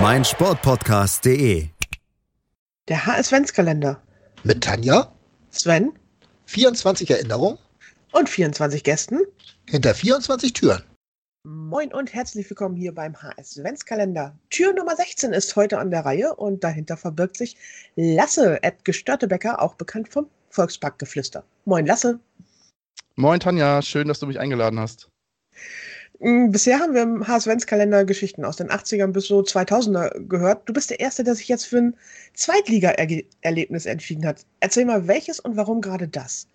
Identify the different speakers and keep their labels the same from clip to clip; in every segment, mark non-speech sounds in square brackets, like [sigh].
Speaker 1: meinsportpodcast.de.
Speaker 2: Der HS-Kalender.
Speaker 3: Mit Tanja,
Speaker 2: Sven
Speaker 3: 24 Erinnerungen
Speaker 2: und 24 Gästen.
Speaker 3: hinter 24 Türen.
Speaker 2: Moin und herzlich willkommen hier beim HS-Kalender. Tür Nummer 16 ist heute an der Reihe und dahinter verbirgt sich Lasse, Ed Gestörtebecker, auch bekannt vom Volksparkgeflüster. Moin Lasse.
Speaker 4: Moin Tanja, schön, dass du mich eingeladen hast.
Speaker 2: Mm, Bisher haben wir im HS-Kalender Geschichten aus den 80ern bis so 2000er gehört. Du bist der Erste, der sich jetzt für ein Zweitliga-Erlebnis entschieden hat. Erzähl mal, welches und warum gerade das?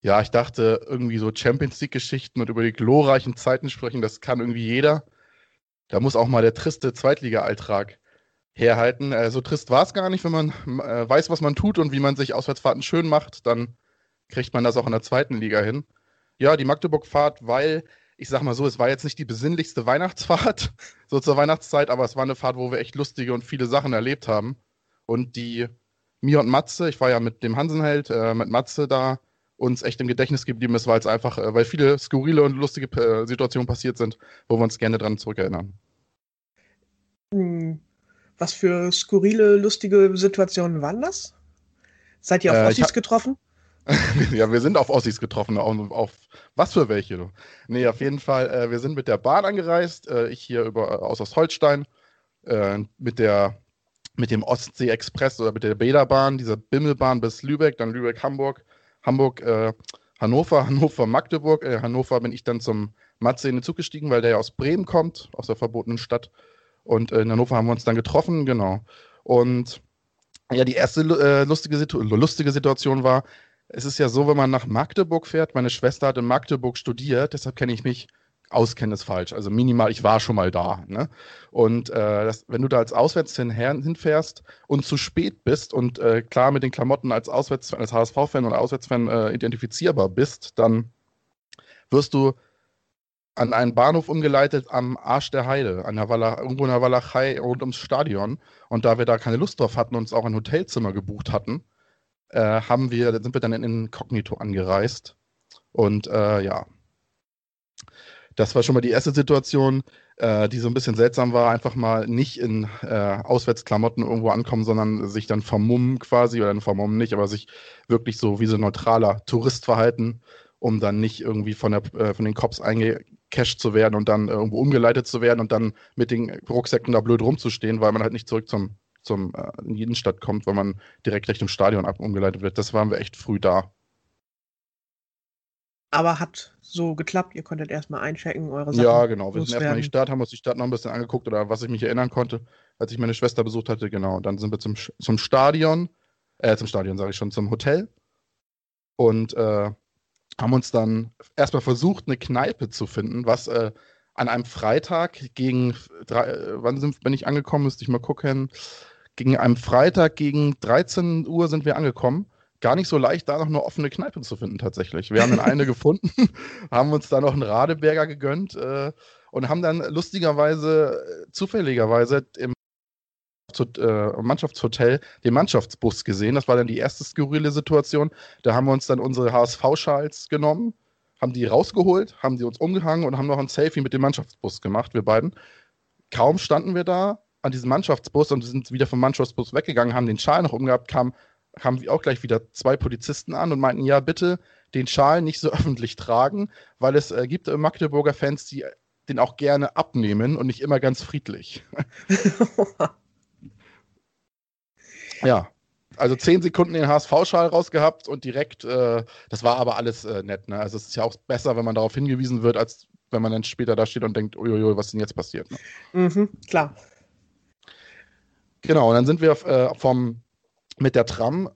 Speaker 4: Ja, ich dachte, irgendwie so Champions League-Geschichten und über die glorreichen Zeiten sprechen, das kann irgendwie jeder. Da muss auch mal der triste Zweitliga-Alltag herhalten. Äh, so trist war es gar nicht, wenn man äh, weiß, was man tut und wie man sich Auswärtsfahrten schön macht, dann kriegt man das auch in der zweiten Liga hin. Ja, die Magdeburg-Fahrt, weil, ich sag mal so, es war jetzt nicht die besinnlichste Weihnachtsfahrt, [laughs] so zur Weihnachtszeit, aber es war eine Fahrt, wo wir echt lustige und viele Sachen erlebt haben. Und die mir und Matze, ich war ja mit dem Hansenheld, äh, mit Matze da, uns echt im Gedächtnis geblieben ist, weil es einfach, äh, weil viele skurrile und lustige äh, Situationen passiert sind, wo wir uns gerne dran zurückerinnern.
Speaker 2: Hm, Was für skurrile, lustige Situationen waren das? Seid ihr auf
Speaker 4: Äh,
Speaker 2: Ossis getroffen? [laughs]
Speaker 4: ja, wir sind auf Ossis getroffen, auf, auf was für welche. Du. Nee, auf jeden Fall, äh, wir sind mit der Bahn angereist, äh, ich hier über, aus Ostholstein, äh, mit der mit dem Ostsee Express oder mit der Bäderbahn, dieser Bimmelbahn bis Lübeck, dann Lübeck, Hamburg, äh, Hannover, [laughs] Hannover, Magdeburg. Äh, Hannover bin ich dann zum Matze in den Zug gestiegen, weil der ja aus Bremen kommt, aus der verbotenen Stadt. Und äh, in Hannover haben wir uns dann getroffen, genau. Und ja, die erste äh, lustige, Situ lustige Situation war, es ist ja so, wenn man nach Magdeburg fährt, meine Schwester hat in Magdeburg studiert, deshalb kenne ich mich, auskennen ist falsch, also minimal, ich war schon mal da. Ne? Und äh, das, wenn du da als Auswärtsfan hinfährst und zu spät bist und äh, klar mit den Klamotten als Auswärts als HSV-Fan oder Auswärtsfan äh, identifizierbar bist, dann wirst du an einen Bahnhof umgeleitet am Arsch der Heide, an der Walla, irgendwo in der Walachei rund ums Stadion. Und da wir da keine Lust drauf hatten und uns auch ein Hotelzimmer gebucht hatten, haben wir, sind wir dann in Inkognito angereist. Und äh, ja, das war schon mal die erste Situation, äh, die so ein bisschen seltsam war. Einfach mal nicht in äh, Auswärtsklamotten irgendwo ankommen, sondern sich dann vermummen quasi, oder vermummen nicht, aber sich wirklich so wie so neutraler Tourist verhalten, um dann nicht irgendwie von, der, äh, von den Cops eingecasht zu werden und dann irgendwo umgeleitet zu werden und dann mit den Rucksäcken da blöd rumzustehen, weil man halt nicht zurück zum, zum äh, in die Innenstadt kommt, weil man direkt Richtung Stadion ab umgeleitet wird. Das waren wir echt früh da.
Speaker 2: Aber hat so geklappt, ihr konntet erstmal einchecken, eure Sachen.
Speaker 4: Ja, genau. Wir sind erstmal in die. Stadt, haben uns die Stadt noch ein bisschen angeguckt oder was ich mich erinnern konnte, als ich meine Schwester besucht hatte, genau. Und dann sind wir zum, zum Stadion, äh, zum Stadion sage ich schon, zum Hotel und äh, haben uns dann erstmal versucht, eine Kneipe zu finden, was äh, an einem Freitag gegen, drei, äh, wann sind, bin ich angekommen, müsste ich mal gucken, gegen einem Freitag gegen 13 Uhr sind wir angekommen. Gar nicht so leicht, da noch eine offene Kneipe zu finden, tatsächlich. Wir haben dann eine [laughs] gefunden, [laughs] haben uns da noch einen Radeberger gegönnt äh, und haben dann lustigerweise, äh, zufälligerweise im äh, Mannschaftshotel den Mannschaftsbus gesehen. Das war dann die erste skurrile Situation. Da haben wir uns dann unsere HSV-Schals genommen, haben die rausgeholt, haben die uns umgehangen und haben noch ein Selfie mit dem Mannschaftsbus gemacht, wir beiden. Kaum standen wir da an diesem Mannschaftsbus und sind wieder vom Mannschaftsbus weggegangen, haben den Schal noch umgehabt, kam, kamen auch gleich wieder zwei Polizisten an und meinten, ja, bitte den Schal nicht so [laughs] öffentlich tragen, weil es äh, gibt äh, Magdeburger Fans, die den auch gerne abnehmen und nicht immer ganz friedlich. [laughs] Ja, also zehn Sekunden den HSV-Schal rausgehabt und direkt, äh, das war aber alles äh, nett. Ne? Also es ist ja auch besser, wenn man darauf hingewiesen wird, als wenn man dann später da steht und denkt, uiuiui, was denn jetzt passiert? Ne?
Speaker 2: mhm, klar.
Speaker 4: Genau, und dann sind wir äh, vom, mit der Tram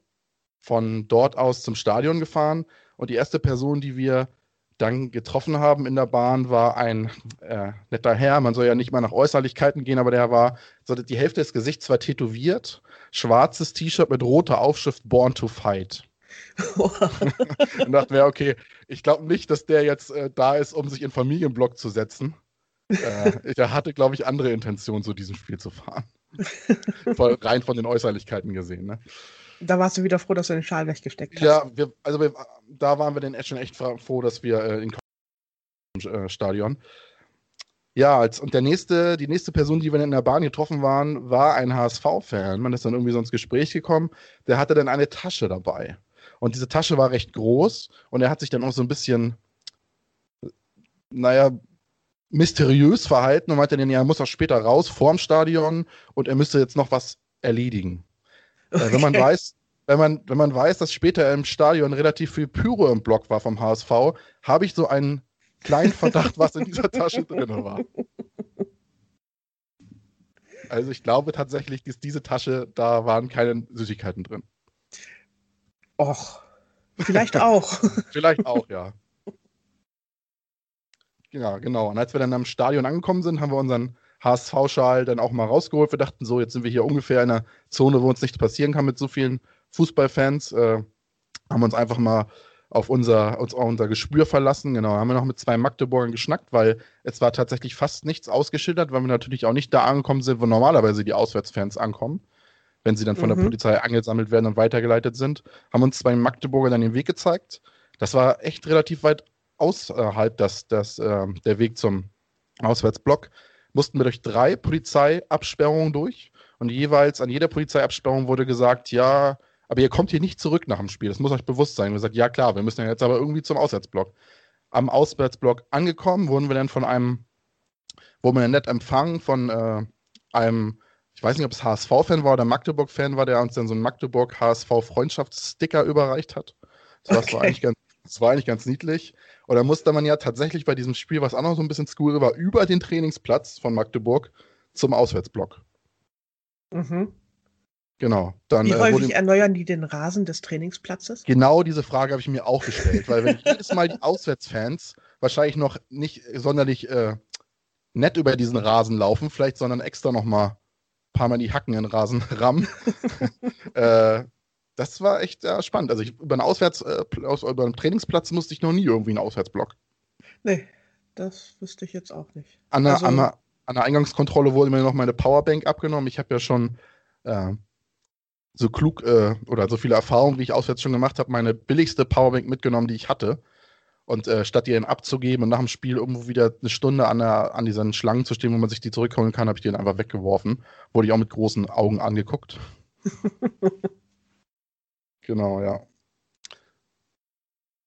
Speaker 4: von dort aus zum Stadion gefahren und die erste Person, die wir dann getroffen haben in der Bahn, war ein äh, netter Herr. Man soll ja nicht mal nach Äußerlichkeiten gehen, aber der war, so die Hälfte des Gesichts war tätowiert, schwarzes T-Shirt mit roter Aufschrift Born to Fight. [laughs] und dachte mir, okay, ich glaube nicht, dass der jetzt äh, da ist, um sich in Familienblock zu setzen. äh, der hatte, glaube ich, andere Intentionen, so diesem Spiel zu fahren. Voll rein von den Äußerlichkeiten gesehen. Ne?
Speaker 2: Da warst du wieder froh, dass du den Schal weggesteckt hast.
Speaker 4: Ja, wir, also wir, da waren wir dann schon echt froh, dass wir äh, in äh, Stadion. Ja, als, und der nächste, die nächste Person, die wir in der Bahn getroffen waren, war ein HSV-Fan. Man ist dann irgendwie so ins Gespräch gekommen. Der hatte dann eine Tasche dabei. Und diese Tasche war recht groß und er hat sich dann auch so ein bisschen, naja, mysteriös verhalten und meinte dann, ja, er muss auch später raus vorm Stadion und er müsste jetzt noch was erledigen. Okay. Äh, wenn man weiß, wenn man, wenn man weiß, dass später im Stadion relativ viel Pyro im Block war vom HSV, habe ich so einen kleinen Verdacht, was in dieser Tasche drin war. Also ich glaube tatsächlich, dass diese Tasche, da waren keine Süßigkeiten drin.
Speaker 2: Och, vielleicht auch.
Speaker 4: vielleicht auch, ja. Ja, genau. Und als wir dann am Stadion angekommen sind, haben wir unseren HSV-Schal dann auch mal rausgeholt. Wir dachten so, jetzt sind wir hier ungefähr in einer Zone, wo uns nichts passieren kann mit so vielen Fußballfans. Äh, haben uns einfach mal auf unser, uns, auf unser Gespür verlassen. Genau, haben wir noch mit zwei Magdeburgern geschnackt, weil es war tatsächlich fast nichts ausgeschildert, weil wir natürlich auch nicht da angekommen sind, wo normalerweise die Auswärtsfans ankommen, wenn sie dann von mhm. der Polizei angesammelt werden und weitergeleitet sind. Haben uns zwei Magdeburger dann den Weg gezeigt. Das war echt relativ weit außerhalb das, das, äh, der Weg zum Auswärtsblock mussten wir durch drei Polizeiabsperrungen durch und jeweils an jeder Polizeiabsperrung wurde gesagt, ja, aber ihr kommt hier nicht zurück nach dem Spiel, das muss euch bewusst sein. Wir gesagt, ja klar, wir müssen ja jetzt aber irgendwie zum Auswärtsblock. Am Auswärtsblock angekommen, wurden wir dann von einem, wurden wir dann nett empfangen von äh, einem, ich weiß nicht, ob es HSV-Fan war oder Magdeburg-Fan war, der uns dann so einen Magdeburg-HSV-Freundschaftssticker überreicht hat. Das okay. war eigentlich ganz das war eigentlich ganz niedlich. Und da musste man ja tatsächlich bei diesem Spiel, was auch noch so ein bisschen skurril war, über den Trainingsplatz von Magdeburg zum Auswärtsblock.
Speaker 2: Mhm.
Speaker 4: Genau. Dann,
Speaker 2: Wie äh, häufig erneuern die den Rasen des Trainingsplatzes?
Speaker 4: Genau diese Frage habe ich mir auch gestellt, weil wenn [laughs] jedes Mal die Auswärtsfans wahrscheinlich noch nicht sonderlich äh, nett über diesen Rasen laufen, vielleicht, sondern extra noch mal ein paar Mal die Hacken in den Rasen [laughs] rammen, [laughs] äh, das war echt äh, spannend. Also ich, über einen Auswärts, äh, über einen Trainingsplatz musste ich noch nie irgendwie einen Auswärtsblock.
Speaker 2: Nee, das wüsste ich jetzt auch nicht.
Speaker 4: An der, also, an der, an der Eingangskontrolle wurde mir noch meine Powerbank abgenommen. Ich habe ja schon äh, so klug äh, oder so viele Erfahrungen, wie ich auswärts schon gemacht habe, meine billigste Powerbank mitgenommen, die ich hatte. Und äh, statt die dann abzugeben und nach dem Spiel irgendwo wieder eine Stunde an, der, an diesen Schlangen zu stehen, wo man sich die zurückholen kann, habe ich die dann einfach weggeworfen. Wurde ich auch mit großen Augen angeguckt. [laughs] Genau, ja.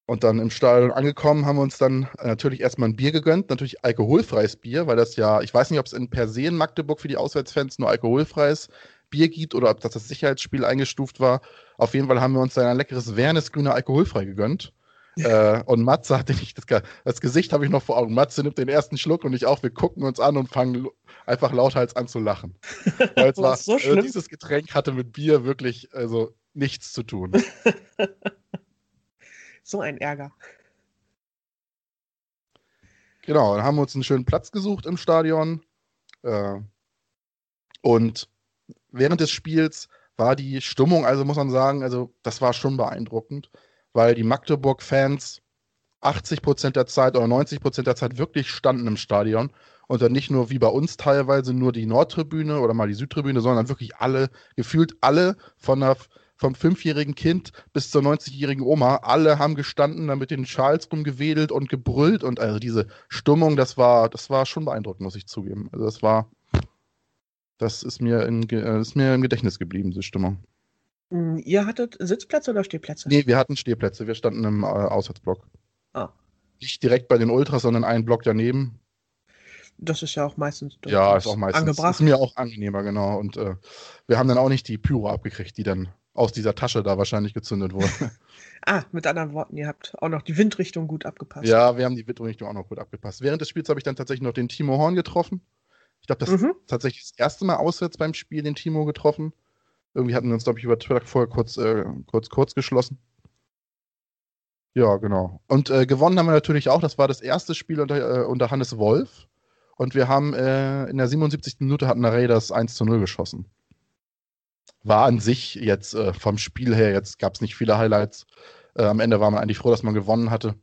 Speaker 4: Und dann im Stadion angekommen, haben wir uns dann äh, natürlich erstmal ein Bier gegönnt, natürlich alkoholfreies Bier, weil das ja, ich weiß nicht, ob es in per se in Magdeburg für die Auswärtsfans nur alkoholfreies Bier gibt oder ob das das Sicherheitsspiel eingestuft war. Auf jeden Fall haben wir uns dann ein leckeres Wernes Grüner alkoholfrei gegönnt. äh, und Matze hatte nicht das, das Gesicht habe ich noch vor Augen. Matze nimmt den ersten Schluck und ich auch. Wir gucken uns an und fangen einfach lauthals an zu lachen. [laughs] Weil es war, so also dieses Getränk hatte mit Bier wirklich, also nichts zu tun. [laughs]
Speaker 2: so ein Ärger.
Speaker 4: Genau, dann haben wir uns einen schönen Platz gesucht im Stadion. Äh, und während des Spiels war die Stimmung, also muss man sagen, also das war schon beeindruckend, weil die Magdeburg-Fans 80 Prozent der Zeit oder 90 Prozent der Zeit wirklich standen im Stadion und dann nicht nur wie bei uns teilweise nur die Nordtribüne oder mal die Südtribüne, sondern wirklich alle, gefühlt alle von der vom fünfjährigen Kind bis zur 90-jährigen Oma, alle haben gestanden, da mit den Schals rumgewedelt und gebrüllt und also diese Stimmung, das war, das war schon beeindruckend, muss ich zugeben. Also das war, das ist mir, in, äh, ist mir im Gedächtnis geblieben, diese Stimmung.
Speaker 2: Hm, ihr hattet Sitzplätze oder Stehplätze?
Speaker 4: Nee, wir hatten Stehplätze. Wir standen im äh, Auswärtsblock. Ah. Nicht direkt bei den Ultras, sondern einen Block daneben.
Speaker 2: Das ist ja auch meistens
Speaker 4: ja, ist auch meistens
Speaker 2: angebracht.
Speaker 4: Ist mir auch angenehmer, genau. Und äh, wir haben dann auch nicht die Pyro abgekriegt, die dann aus dieser Tasche da wahrscheinlich gezündet wurde. [laughs]
Speaker 2: ah, mit anderen Worten, ihr habt auch noch die Windrichtung gut abgepasst.
Speaker 4: Ja, wir haben die Windrichtung auch noch gut abgepasst. Während des Spiels habe ich dann tatsächlich noch den Timo Horn getroffen. Ich glaube, das mhm. ist tatsächlich das erste Mal auswärts beim Spiel den Timo getroffen. Irgendwie hatten wir uns, glaube ich, über Twitter vorher kurz, äh, kurz, kurz geschlossen. Ja, genau. Und äh, gewonnen haben wir natürlich auch. Das war das erste Spiel unter, äh, unter Hannes Wolf. Und wir haben äh, in der 77. Minute hatten der Raiders 1 zu 0 geschossen. War an sich jetzt äh, vom Spiel her, jetzt gab es nicht viele Highlights. Äh, am Ende war man eigentlich froh, dass man gewonnen hatte.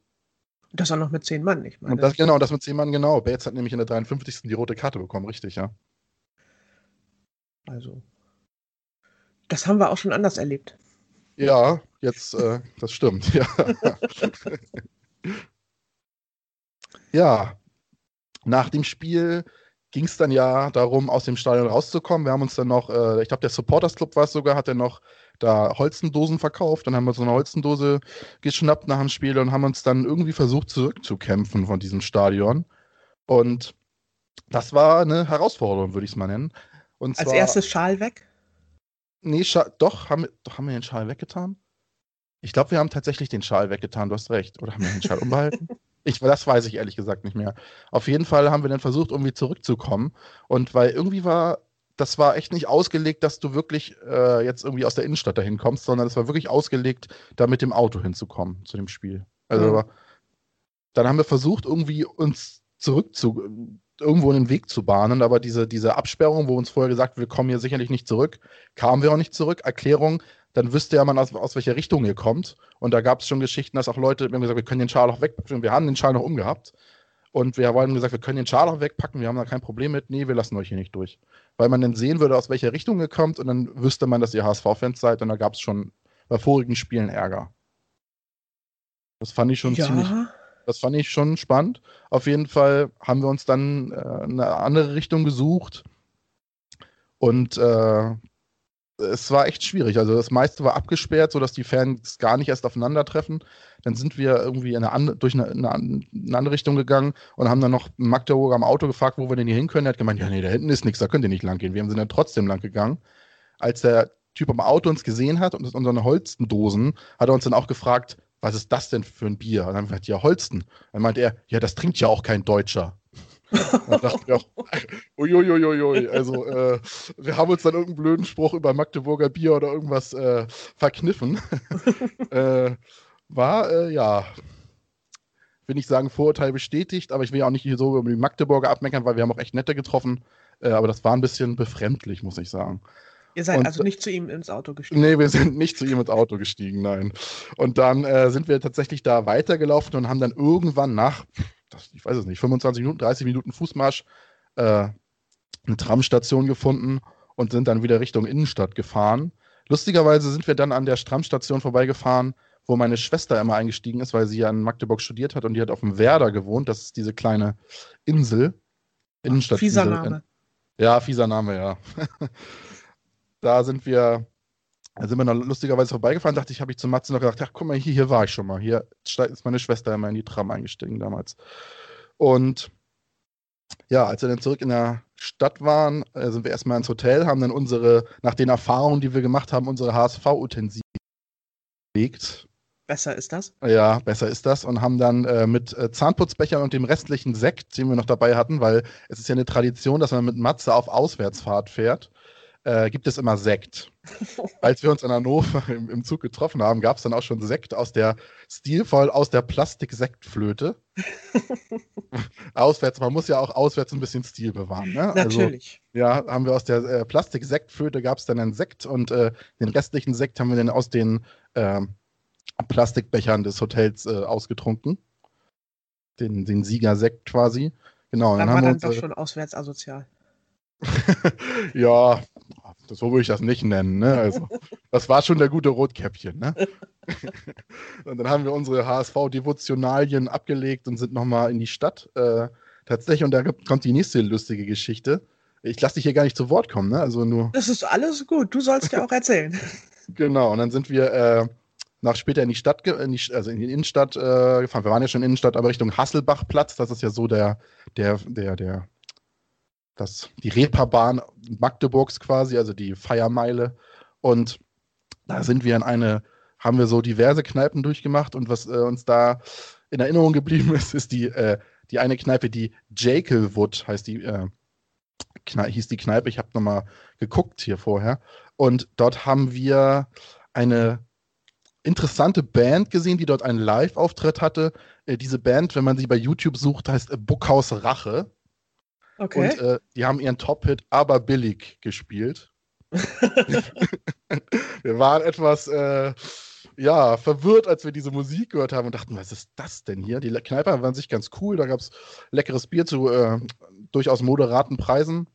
Speaker 2: Das auch noch mit zehn Mann, ich meine.
Speaker 4: Und das, genau, das mit zehn Mann, genau. Bates hat nämlich in der 53. die rote Karte bekommen, richtig, ja.
Speaker 2: Also, das haben wir auch schon anders erlebt.
Speaker 4: Ja, jetzt, äh, das stimmt, [laughs] ja. ja, nach dem Spiel ging es dann ja darum, aus dem Stadion rauszukommen. Wir haben uns dann noch, äh, ich glaube, der Supporters Club war es sogar, hat dann noch da Holzendosen verkauft. Dann haben wir so eine Holzendose geschnappt nach dem Spiel und haben uns dann irgendwie versucht zurückzukämpfen von diesem Stadion. Und das war eine Herausforderung, würde ich es mal nennen. Und
Speaker 2: Als erstes Schal weg?
Speaker 4: Nee, Schal, doch, haben, doch, haben wir den Schal weggetan? Ich glaube, wir haben tatsächlich den Schal weggetan, du hast recht. Oder haben wir den Schal umbehalten? [laughs] Ich, das weiß ich ehrlich gesagt nicht mehr. Auf jeden Fall haben wir dann versucht, irgendwie zurückzukommen. Und weil irgendwie war, das war echt nicht ausgelegt, dass du wirklich äh, jetzt irgendwie aus der Innenstadt dahin kommst, sondern es war wirklich ausgelegt, da mit dem Auto hinzukommen zu dem Spiel. Also mhm. dann haben wir versucht, irgendwie uns zurückzu irgendwo einen Weg zu bahnen, aber diese, diese Absperrung, wo uns vorher gesagt, wir kommen hier sicherlich nicht zurück, kamen wir auch nicht zurück. Erklärung, dann wüsste ja man, aus, aus welcher Richtung ihr kommt. Und da gab es schon Geschichten, dass auch Leute, wir haben gesagt, wir können den Schal auch wegpacken. Wir haben den Schal noch umgehabt. Und wir haben gesagt, wir können den Schal auch wegpacken, wir haben da kein Problem mit. Nee, wir lassen euch hier nicht durch. Weil man dann sehen würde, aus welcher Richtung ihr kommt und dann wüsste man, dass ihr HSV-Fans seid. Und da gab es schon bei vorigen Spielen Ärger. Das fand ich schon ja. ziemlich. Das fand ich schon spannend. Auf jeden Fall haben wir uns dann äh, eine andere Richtung gesucht. Und äh, es war echt schwierig. Also das meiste war abgesperrt, sodass die Fans gar nicht erst aufeinandertreffen. Dann sind wir irgendwie eine andere, durch eine, eine, eine, andere Richtung gegangen und haben dann noch Magdeburg am Auto gefragt, wo wir denn hier hin können. Er hat gemeint, ja, nee, da hinten ist nichts, da könnt ihr nicht lang gehen. Wir sind dann trotzdem lang gegangen. Als der Typ am Auto uns gesehen hat und unsere Holstendosen, hat er uns dann auch gefragt, was ist das denn für ein Bier? Und dann haben wir gesagt, ja, Holsten. Dann meinte er, ja, das trinkt ja auch kein Deutscher. [laughs] dann dachte ich auch, [laughs] uiuiuiui, also äh, wir haben uns dann irgendeinen blöden Spruch über Magdeburger Bier oder irgendwas äh, verkniffen. [laughs] äh, war, äh, ja, will nicht sagen Vorurteil bestätigt, aber ich will ja auch nicht hier so über die Magdeburger abmeckern, weil wir haben auch echt nette getroffen. Äh, aber das war ein bisschen befremdlich, muss ich sagen.
Speaker 2: Ihr seid und, also nicht zu ihm ins Auto gestiegen?
Speaker 4: Nee, wir sind nicht zu ihm ins Auto gestiegen, nein. Und dann äh, sind wir tatsächlich da weitergelaufen und haben dann irgendwann nach das, ich weiß es nicht, 25 Minuten, 30 Minuten Fußmarsch äh, eine Tramstation gefunden und sind dann wieder Richtung Innenstadt gefahren. Lustigerweise sind wir dann an der Tramstation vorbeigefahren, wo meine Schwester immer eingestiegen ist, weil sie ja in Magdeburg studiert hat und die hat auf dem Werder gewohnt. Das ist diese kleine Insel.
Speaker 2: Innenstadt. Fieser Name.
Speaker 4: Ja, fieser Name, ja. [laughs] da sind wir da sind wir noch lustigerweise vorbeigefahren, dachte ich, habe ich zu Matze noch gedacht, ach guck mal, hier, hier war ich schon mal. Hier ist meine Schwester immer in die Tram eingestiegen damals. Und ja, als wir dann zurück in der Stadt waren, äh, sind wir erstmal ins Hotel, haben dann unsere, nach den Erfahrungen, die wir gemacht haben, unsere HSV-Utensilien gelegt.
Speaker 2: Besser ist das?
Speaker 4: Ja, besser ist das. Und haben dann äh, mit äh, Zahnputzbechern und dem restlichen Sekt, den wir noch dabei hatten, weil es ist ja eine Tradition, dass man mit Matze auf Auswärtsfahrt fährt äh, gibt es immer Sekt. [laughs] Als wir uns in Hannover im, im Zug getroffen haben, gab es dann auch schon Sekt aus der, stilvoll aus der Plastik-Sektflöte. [laughs] auswärts, man muss ja auch auswärts ein bisschen Stil bewahren. Ne?
Speaker 2: Also, Natürlich.
Speaker 4: Also, ja, haben wir aus der äh, Plastik-Sektflöte gab es dann einen Sekt und äh, den restlichen Sekt haben wir dann aus den äh, Plastikbechern des Hotels äh, ausgetrunken. Den, den Siegersekt quasi. Genau.
Speaker 2: Dann, dann war dann uns, doch schon auswärts asozial.
Speaker 4: Ja, so würde ich das nicht nennen. Ne? Also, das war schon der gute Rotkäppchen. Ne? [laughs] und dann haben wir unsere HSV-Devotionalien abgelegt und sind nochmal in die Stadt. Äh, tatsächlich, und da kommt die nächste lustige Geschichte. Ich lasse dich hier gar nicht zu Wort kommen, ne? Also nur.
Speaker 2: Das ist alles gut, du sollst ja auch erzählen. [laughs]
Speaker 4: genau, und dann sind wir äh, nach später in die Stadt, in die, also in die Innenstadt äh, gefahren. Wir waren ja schon in die Innenstadt, aber Richtung Hasselbachplatz. Das ist ja so der, der, der, der das, die Reeperbahn Magdeburgs quasi, also die Feiermeile. Und da sind wir in eine, haben wir so diverse Kneipen durchgemacht und was äh, uns da in Erinnerung geblieben [laughs] ist, ist die, äh, die eine Kneipe, die Jekyllwood heißt die, äh, hieß die Kneipe. Ich habe nochmal geguckt hier vorher. Und dort haben wir eine interessante Band gesehen, die dort einen Live-Auftritt hatte. Äh, diese Band, wenn man sie bei YouTube sucht, heißt Bookhaus Rache.
Speaker 2: Okay.
Speaker 4: Und äh, die haben ihren Top-Hit Aber Billig gespielt. [laughs] wir waren etwas äh, ja, verwirrt, als wir diese Musik gehört haben und dachten, was ist das denn hier? Die Kneipe waren sich ganz cool, da gab es leckeres Bier zu äh, durchaus moderaten Preisen.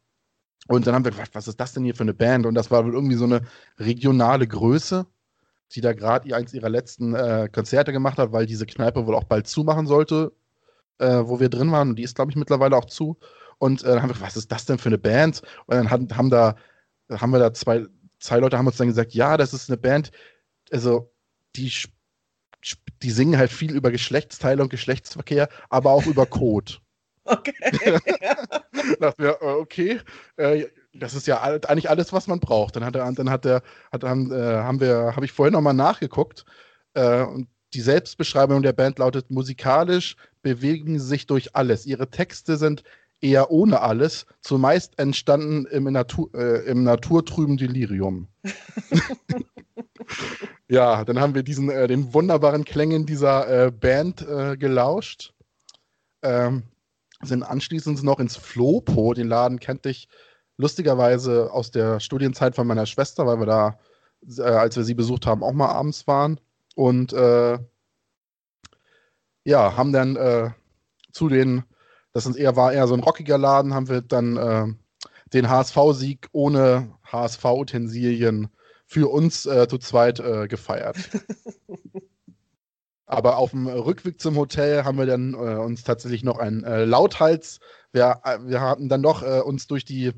Speaker 4: Und dann haben wir gefragt, was ist das denn hier für eine Band? Und das war irgendwie so eine regionale Größe, die da gerade eins ihrer letzten äh, Konzerte gemacht hat, weil diese Kneipe wohl auch bald zumachen sollte, äh, wo wir drin waren. Und die ist, glaube ich, mittlerweile auch zu. Und äh, dann haben wir gefragt, was ist das denn für eine Band? Und dann haben, haben da, haben wir da zwei, zwei Leute haben uns dann gesagt, ja, das ist eine Band, also die, die singen halt viel über Geschlechtsteile und Geschlechtsverkehr, aber auch über Code. [laughs]
Speaker 2: Okay. [laughs]
Speaker 4: dachten wir, äh, okay, äh, das ist ja eigentlich alles, was man braucht. Dann hat er, dann hat er, hat, haben, äh, haben wir, habe ich vorhin nochmal nachgeguckt. Äh, und die Selbstbeschreibung der Band lautet: musikalisch bewegen sie sich durch alles. Ihre Texte sind eher ohne alles, zumeist entstanden im, Natur, äh, im naturtrüben Delirium. [laughs] ja, dann haben wir diesen, äh, den wunderbaren Klängen dieser äh, Band äh, gelauscht. Ähm, sind anschließend noch ins Flopo, den Laden kannte ich lustigerweise aus der Studienzeit von meiner Schwester, weil wir da, äh, als wir sie besucht haben, auch mal abends waren. Und äh, ja, haben dann zu den, das ist eher, war eher so ein rockiger Laden, haben wir dann äh, den HSV-Sieg ohne HSV-Utensilien für uns äh, zu zweit äh, gefeiert. [laughs] Aber auf dem Rückweg zum Hotel haben wir dann äh, uns tatsächlich noch einen äh, Lauthals. Wir, äh, wir hatten dann doch uns durch die,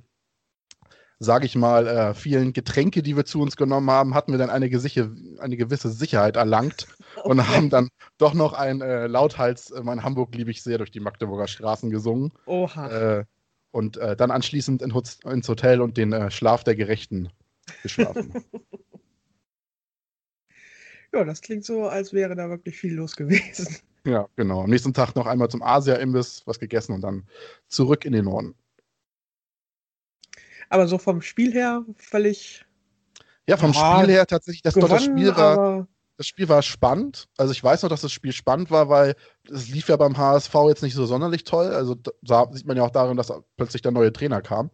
Speaker 4: sage ich mal, äh, vielen Getränke, die wir zu uns genommen haben, hatten wir dann eine, gesiche, eine gewisse Sicherheit erlangt [laughs] okay. und haben dann doch noch einen äh, Lauthals, äh, in Hamburg liebe ich sehr, durch die Magdeburger Straßen gesungen.
Speaker 2: Oha.
Speaker 4: und dann anschließend in, ins Hotel und den Schlaf der Gerechten geschlafen. [laughs]
Speaker 2: Ja, das klingt so, als wäre da wirklich viel los gewesen.
Speaker 4: Ja, genau. Am nächsten Tag noch einmal zum Asia-Imbiss was gegessen und dann zurück in den Norden.
Speaker 2: Aber so vom Spiel her völlig.
Speaker 4: Ja, vom ja, Spiel her tatsächlich, das, gewonnen, doch, das Spiel war. Das Spiel war spannend. Also ich weiß noch, dass das Spiel spannend war, weil es lief ja beim HSV jetzt nicht so sonderlich toll. Also da sieht man ja auch darin, dass plötzlich der neue Trainer kam.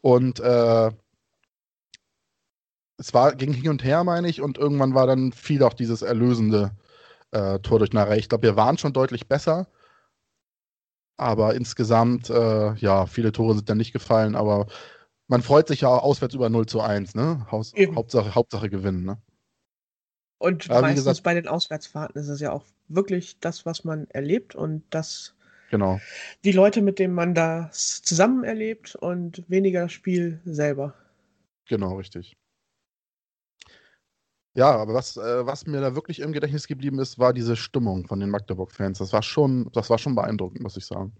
Speaker 4: Und äh, es war, ging hin und her, meine ich, und irgendwann war dann viel auch dieses erlösende äh, Tor durch Narei. Ich glaube, wir waren schon deutlich besser, aber insgesamt, äh, ja, viele Tore sind dann nicht gefallen, aber man freut sich ja auswärts über 0 zu 1, ne? Haus Hauptsache, Hauptsache gewinnen, ne?
Speaker 2: Und aber meistens gesagt, bei den Auswärtsfahrten ist es ja auch wirklich das, was man erlebt und das
Speaker 4: genau.
Speaker 2: die Leute, mit denen man das zusammen erlebt und weniger das Spiel selber.
Speaker 4: Genau, richtig. Ja, aber was, äh, was mir da wirklich im Gedächtnis geblieben ist, war diese Stimmung von den Magdeburg-Fans. Das war schon, das war schon beeindruckend, muss ich sagen.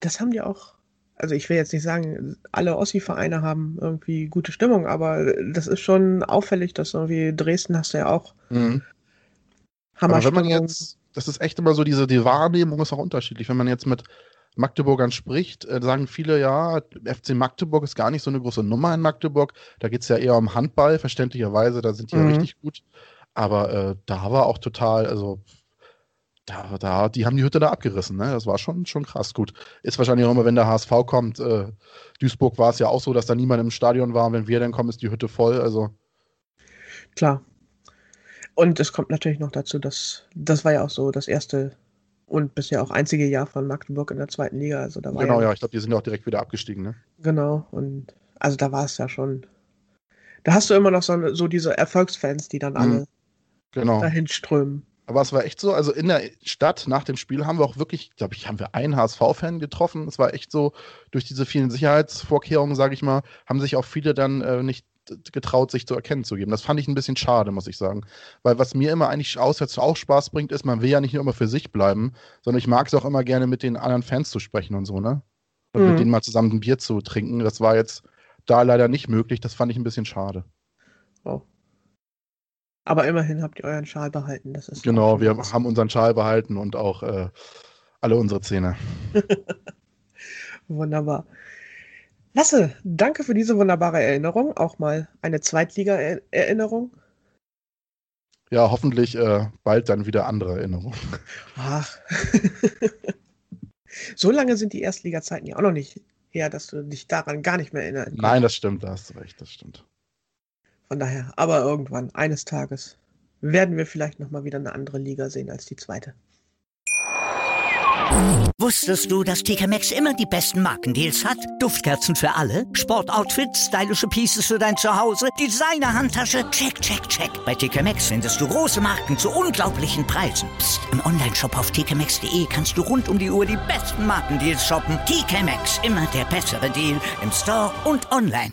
Speaker 2: Das haben die auch. Also ich will jetzt nicht sagen, alle Ossi-Vereine haben irgendwie gute Stimmung, aber das ist schon auffällig, dass irgendwie Dresden hast du ja auch. Mhm.
Speaker 4: Aber wenn man jetzt, das ist echt immer so, diese die Wahrnehmung ist auch unterschiedlich. Wenn man jetzt mit Magdeburgern spricht, äh, sagen viele, ja, FC Magdeburg ist gar nicht so eine große Nummer in Magdeburg. Da geht es ja eher um Handball, verständlicherweise, da sind die mhm. ja richtig gut. Aber äh, da war auch total, also da, da, die haben die Hütte da abgerissen, ne? Das war schon, schon krass gut. Ist wahrscheinlich auch immer, wenn der HSV kommt. Äh, Duisburg war es ja auch so, dass da niemand im Stadion war. Und wenn wir dann kommen, ist die Hütte voll. Also.
Speaker 2: Klar. Und es kommt natürlich noch dazu, dass das war ja auch so das erste und bisher auch einzige Jahr von Magdeburg in der zweiten Liga. Also da war
Speaker 4: genau, ja, ja ich glaube, die sind ja auch direkt wieder abgestiegen, ne?
Speaker 2: Genau, und also da war es ja schon. Da hast du immer noch so, so diese Erfolgsfans, die dann alle mhm. genau. dahin strömen.
Speaker 4: Aber es war echt so, also in der Stadt nach dem Spiel haben wir auch wirklich, glaube ich, haben wir einen HSV-Fan getroffen. Es war echt so, durch diese vielen Sicherheitsvorkehrungen, sage ich mal, haben sich auch viele dann äh, nicht getraut, sich zu erkennen zu geben. Das fand ich ein bisschen schade, muss ich sagen. Weil was mir immer eigentlich auswärts auch Spaß bringt, ist, man will ja nicht nur immer für sich bleiben, sondern ich mag es auch immer gerne mit den anderen Fans zu sprechen und so, ne? Und mhm. mit denen mal zusammen ein Bier zu trinken. Das war jetzt da leider nicht möglich. Das fand ich ein bisschen schade.
Speaker 2: Oh. Aber immerhin habt ihr euren Schal behalten. Das ist
Speaker 4: genau, wir was. haben unseren Schal behalten und auch äh, alle unsere Zähne. [laughs]
Speaker 2: Wunderbar. Lasse, danke für diese wunderbare Erinnerung. Auch mal eine Zweitliga-Erinnerung.
Speaker 4: Ja, hoffentlich äh, bald dann wieder andere Erinnerungen.
Speaker 2: Ach. [laughs] so lange sind die Erstliga-Zeiten ja auch noch nicht her, dass du dich daran gar nicht mehr erinnerst.
Speaker 4: Nein, das stimmt, da hast du recht, das stimmt.
Speaker 2: Von daher, aber irgendwann, eines Tages, werden wir vielleicht nochmal wieder eine andere Liga sehen als die zweite.
Speaker 5: Wusstest du, dass TK Maxx immer die besten Markendeals hat? Duftkerzen für alle, Sportoutfits, stylische Pieces für dein Zuhause, Designer-Handtasche, check, check, check. Bei TK Maxx findest du große Marken zu unglaublichen Preisen. Psst. im Onlineshop auf tkmaxx.de kannst du rund um die Uhr die besten Markendeals shoppen. TK Maxx, immer der bessere Deal im Store und online.